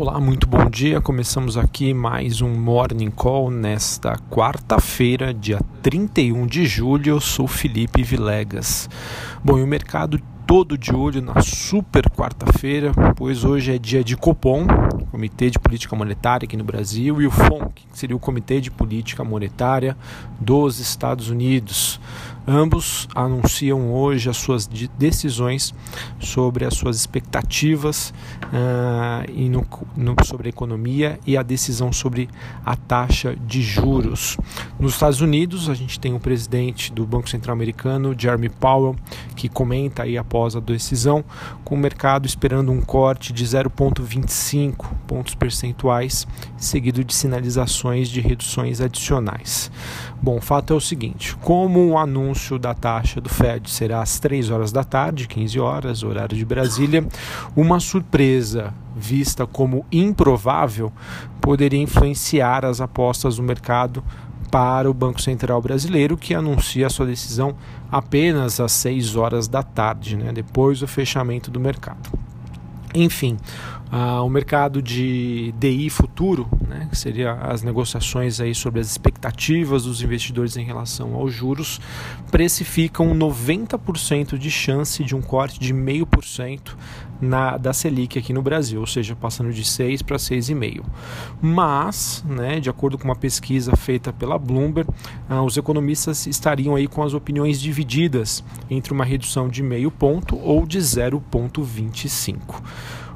Olá, muito bom dia. Começamos aqui mais um Morning Call nesta quarta-feira, dia 31 de julho. Eu sou Felipe Vilegas. Bom, e o mercado todo de olho na super quarta-feira, pois hoje é dia de Copom, Comitê de Política Monetária aqui no Brasil, e o FONC, que seria o Comitê de Política Monetária dos Estados Unidos. Ambos anunciam hoje as suas decisões sobre as suas expectativas uh, e no, no, sobre a economia e a decisão sobre a taxa de juros. Nos Estados Unidos, a gente tem o presidente do Banco Central Americano, Jeremy Powell, que comenta aí após a decisão, com o mercado esperando um corte de 0,25 pontos percentuais, seguido de sinalizações de reduções adicionais. Bom, o fato é o seguinte: como o anúncio da taxa do Fed será às 3 horas da tarde, 15 horas, horário de Brasília, uma surpresa vista como improvável poderia influenciar as apostas do mercado para o Banco Central Brasileiro, que anuncia sua decisão apenas às 6 horas da tarde, né, depois do fechamento do mercado. Enfim, uh, o mercado de DI futuro, né, que seria as negociações aí sobre as expectativas dos investidores em relação aos juros, precificam 90% de chance de um corte de 0,5% na, da Selic aqui no Brasil, ou seja, passando de 6 para 6,5. Mas, né, de acordo com uma pesquisa feita pela Bloomberg, uh, os economistas estariam aí com as opiniões divididas entre uma redução de meio ponto ou de 0,25.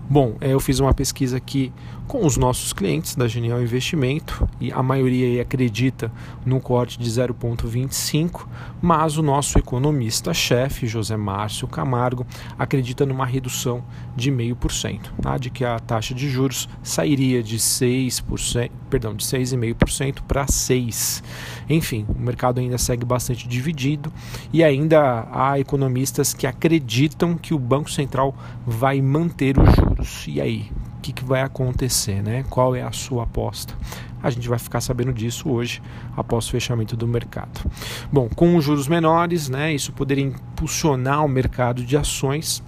Bom, é, eu fiz uma pesquisa aqui com os nossos clientes da Genial Investimento e a maioria acredita no corte de 0,25, mas o nosso economista-chefe, José Márcio Camargo, acredita numa redução de 0,5%, tá? de que a taxa de juros sairia de 6%, perdão, de 6,5% para 6%. Enfim, o mercado ainda segue bastante dividido e ainda há economistas que acreditam que o Banco Central vai manter os juros. E aí, que, que vai acontecer, né? Qual é a sua aposta? A gente vai ficar sabendo disso hoje, após o fechamento do mercado. Bom, com os juros menores, né, isso poderia impulsionar o mercado de ações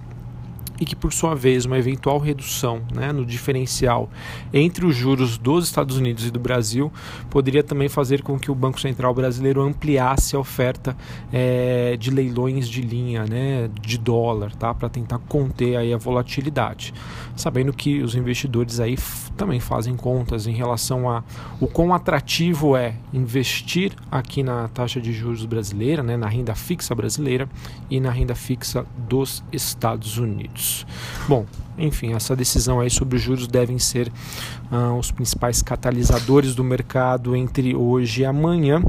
e que, por sua vez, uma eventual redução né, no diferencial entre os juros dos Estados Unidos e do Brasil poderia também fazer com que o Banco Central brasileiro ampliasse a oferta é, de leilões de linha né, de dólar tá, para tentar conter aí a volatilidade. Sabendo que os investidores aí também fazem contas em relação a o quão atrativo é investir aqui na taxa de juros brasileira, né, na renda fixa brasileira e na renda fixa dos Estados Unidos. Bom, enfim, essa decisão aí sobre os juros devem ser uh, os principais catalisadores do mercado entre hoje e amanhã.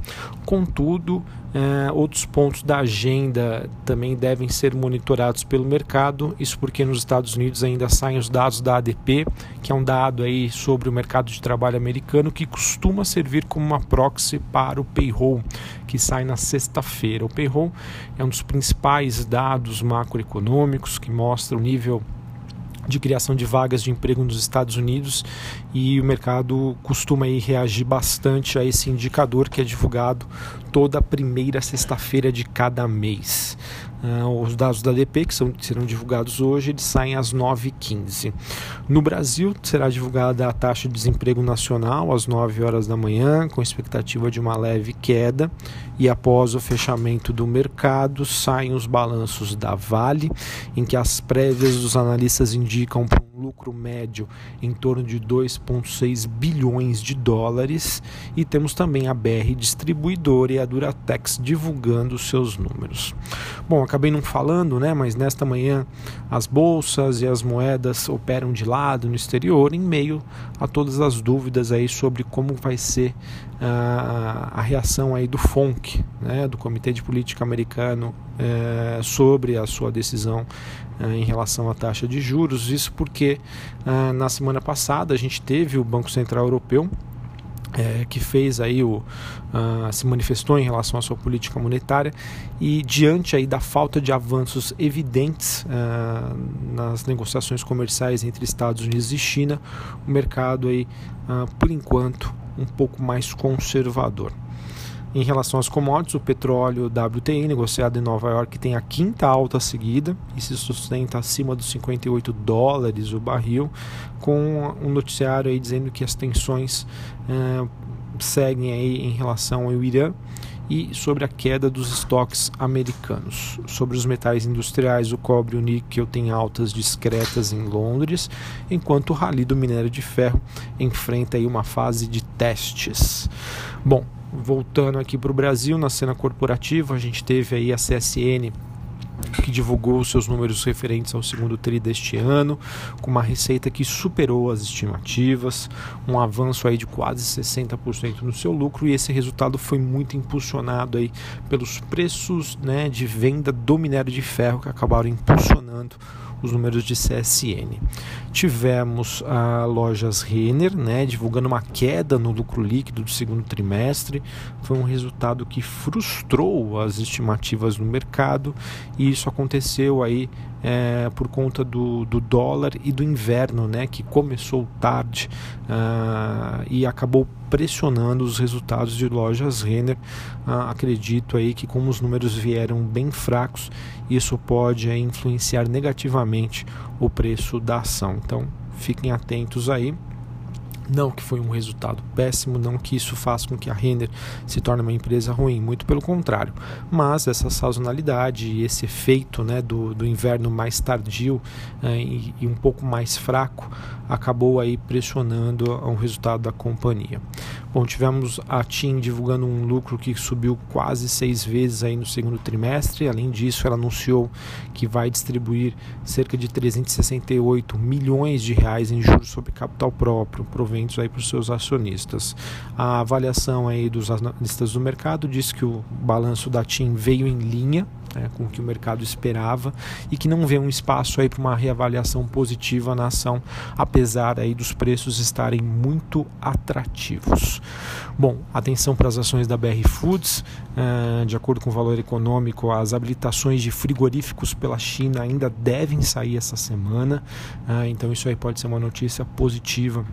Contudo, uh, outros pontos da agenda também devem ser monitorados pelo mercado. Isso porque nos Estados Unidos ainda saem os dados da ADP, que é um dado aí sobre o mercado de trabalho americano que costuma servir como uma proxy para o payroll, que sai na sexta-feira. O payroll é um dos principais dados macroeconômicos que mostra o nível de criação de vagas de emprego nos Estados Unidos e o mercado costuma aí reagir bastante a esse indicador que é divulgado toda primeira sexta-feira de cada mês. Uh, os dados da DP, que são, serão divulgados hoje, eles saem às 9h15. No Brasil, será divulgada a taxa de desemprego nacional às 9 horas da manhã, com expectativa de uma leve queda. E após o fechamento do mercado, saem os balanços da Vale, em que as prévias dos analistas indicam lucro médio em torno de 2,6 bilhões de dólares. E temos também a BR Distribuidora e a Duratex divulgando seus números. Bom, acabei não falando, né, mas nesta manhã as bolsas e as moedas operam de lado no exterior em meio a todas as dúvidas aí sobre como vai ser uh, a reação aí do FONC, né, do Comitê de Política Americano, uh, sobre a sua decisão uh, em relação à taxa de juros. Isso porque uh, na semana passada a gente teve o Banco Central Europeu é, que fez aí o, uh, se manifestou em relação à sua política monetária e diante aí da falta de avanços evidentes uh, nas negociações comerciais entre Estados Unidos e China, o mercado aí, uh, por enquanto, um pouco mais conservador. Em relação às commodities, o petróleo WTI negociado em Nova York tem a quinta alta seguida e se sustenta acima dos 58 dólares o barril, com um noticiário aí dizendo que as tensões eh, seguem aí em relação ao Irã e sobre a queda dos estoques americanos. Sobre os metais industriais, o cobre e o níquel têm altas discretas em Londres, enquanto o rally do minério de ferro enfrenta aí uma fase de testes. Bom, voltando aqui para o Brasil, na cena corporativa, a gente teve aí a CSN que divulgou seus números referentes ao segundo tri deste ano, com uma receita que superou as estimativas, um avanço aí de quase 60% no seu lucro e esse resultado foi muito impulsionado aí pelos preços, né, de venda do minério de ferro que acabaram impulsionando os números de CSN. Tivemos a lojas Renner, né, divulgando uma queda no lucro líquido do segundo trimestre. Foi um resultado que frustrou as estimativas no mercado e isso aconteceu aí é, por conta do, do, dólar e do inverno, né, que começou tarde uh, e acabou pressionando os resultados de lojas Renner. Uh, acredito aí que como os números vieram bem fracos, isso pode aí, influenciar negativamente o preço da ação. Então, fiquem atentos aí. Não que foi um resultado péssimo, não que isso faça com que a Renner se torne uma empresa ruim, muito pelo contrário. Mas essa sazonalidade e esse efeito né, do, do inverno mais tardio eh, e, e, um pouco mais fraco acabou aí pressionando o resultado da companhia. Bom, tivemos a TIM divulgando um lucro que subiu quase seis vezes aí no segundo trimestre. Além disso, ela anunciou que vai distribuir cerca de 368 milhões de reais em juros sobre capital próprio, proventos aí para os seus acionistas. A avaliação aí dos analistas do mercado diz que o balanço da TIM veio em linha né, com o que o mercado esperava e que não vê um espaço aí para uma reavaliação positiva na ação, apesar aí dos preços estarem muito atrativos. Bom, atenção para as ações da BR Foods, uh, de acordo com o valor econômico, as habilitações de frigoríficos pela China ainda devem sair essa semana, uh, então isso aí pode ser uma notícia positiva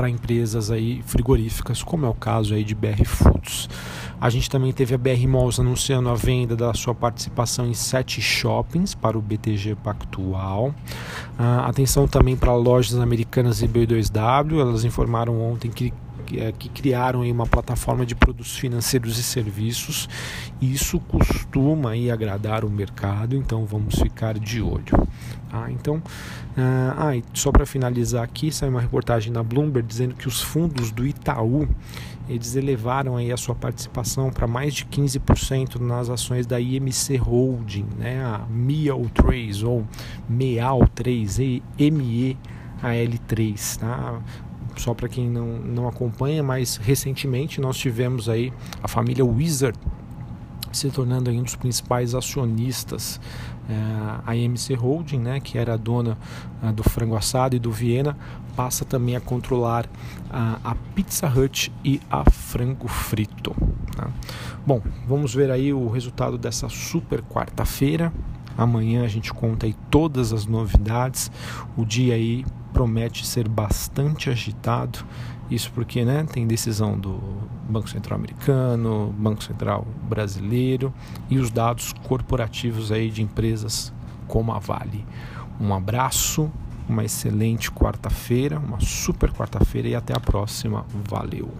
para empresas aí frigoríficas, como é o caso aí de BR Foods. A gente também teve a BR Malls anunciando a venda da sua participação em sete shoppings para o BTG Pactual. Uh, atenção também para lojas americanas e B2W, elas informaram ontem que que criaram uma plataforma de produtos financeiros e serviços. Isso costuma aí agradar o mercado, então vamos ficar de olho. Ah, então, ah, ah só para finalizar aqui, saiu uma reportagem na Bloomberg dizendo que os fundos do Itaú eles elevaram aí a sua participação para mais de 15% nas ações da IMC Holding, né, a MEAL3 ou MEAL3, MEAL3, tá? Só para quem não, não acompanha, mas recentemente nós tivemos aí a família Wizard se tornando um dos principais acionistas é, a MC Holding, né, que era a dona uh, do frango assado e do Viena, passa também a controlar uh, a Pizza Hut e a Frango Frito. Tá? Bom, vamos ver aí o resultado dessa super quarta-feira. Amanhã a gente conta aí todas as novidades. O dia aí promete ser bastante agitado. Isso porque né, tem decisão do Banco Central americano, Banco Central brasileiro e os dados corporativos aí de empresas como a Vale. Um abraço, uma excelente quarta-feira, uma super quarta-feira e até a próxima. Valeu!